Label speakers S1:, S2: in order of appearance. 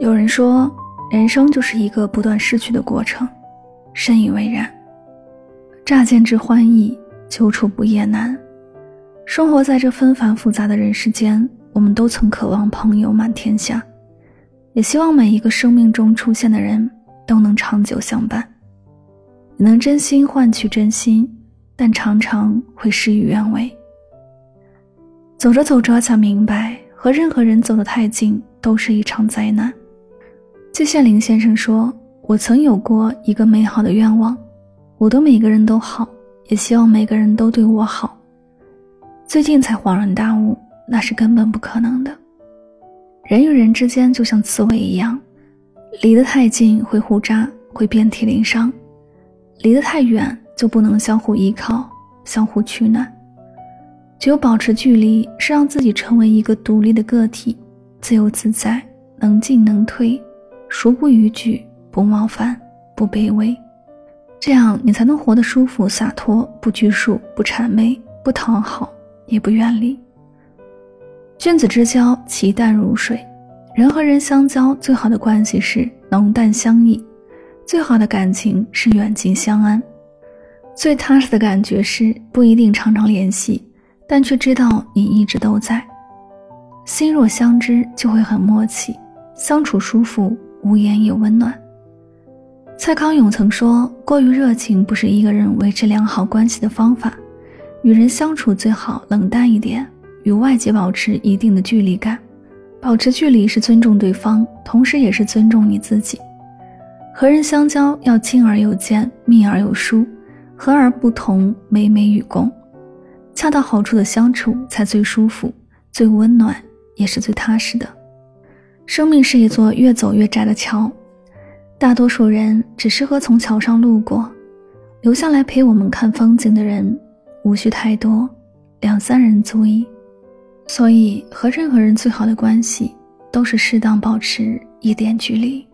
S1: 有人说，人生就是一个不断失去的过程，深以为然。乍见之欢易，久处不厌难。生活在这纷繁复杂的人世间，我们都曾渴望朋友满天下，也希望每一个生命中出现的人都能长久相伴。能真心换取真心，但常常会事与愿违。走着走着才明白，和任何人走得太近都是一场灾难。季羡林先生说：“我曾有过一个美好的愿望，我对每个人都好，也希望每个人都对我好。最近才恍然大悟，那是根本不可能的。人与人之间就像刺猬一样，离得太近会互扎，会遍体鳞伤；离得太远就不能相互依靠，相互取暖。只有保持距离，是让自己成为一个独立的个体，自由自在，能进能退。”孰不逾矩，不冒犯，不卑微，这样你才能活得舒服洒脱，不拘束，不谄媚，不讨好，也不远离。君子之交，其淡如水。人和人相交，最好的关系是浓淡相宜，最好的感情是远近相安，最踏实的感觉是不一定常常联系，但却知道你一直都在。心若相知，就会很默契，相处舒服。无言也温暖。蔡康永曾说：“过于热情不是一个人维持良好关系的方法。与人相处最好冷淡一点，与外界保持一定的距离感。保持距离是尊重对方，同时也是尊重你自己。和人相交要亲而有间，密而有疏，和而不同，美美与共。恰到好处的相处才最舒服、最温暖，也是最踏实的。”生命是一座越走越窄的桥，大多数人只适合从桥上路过，留下来陪我们看风景的人无需太多，两三人足矣。所以，和任何人最好的关系，都是适当保持一点距离。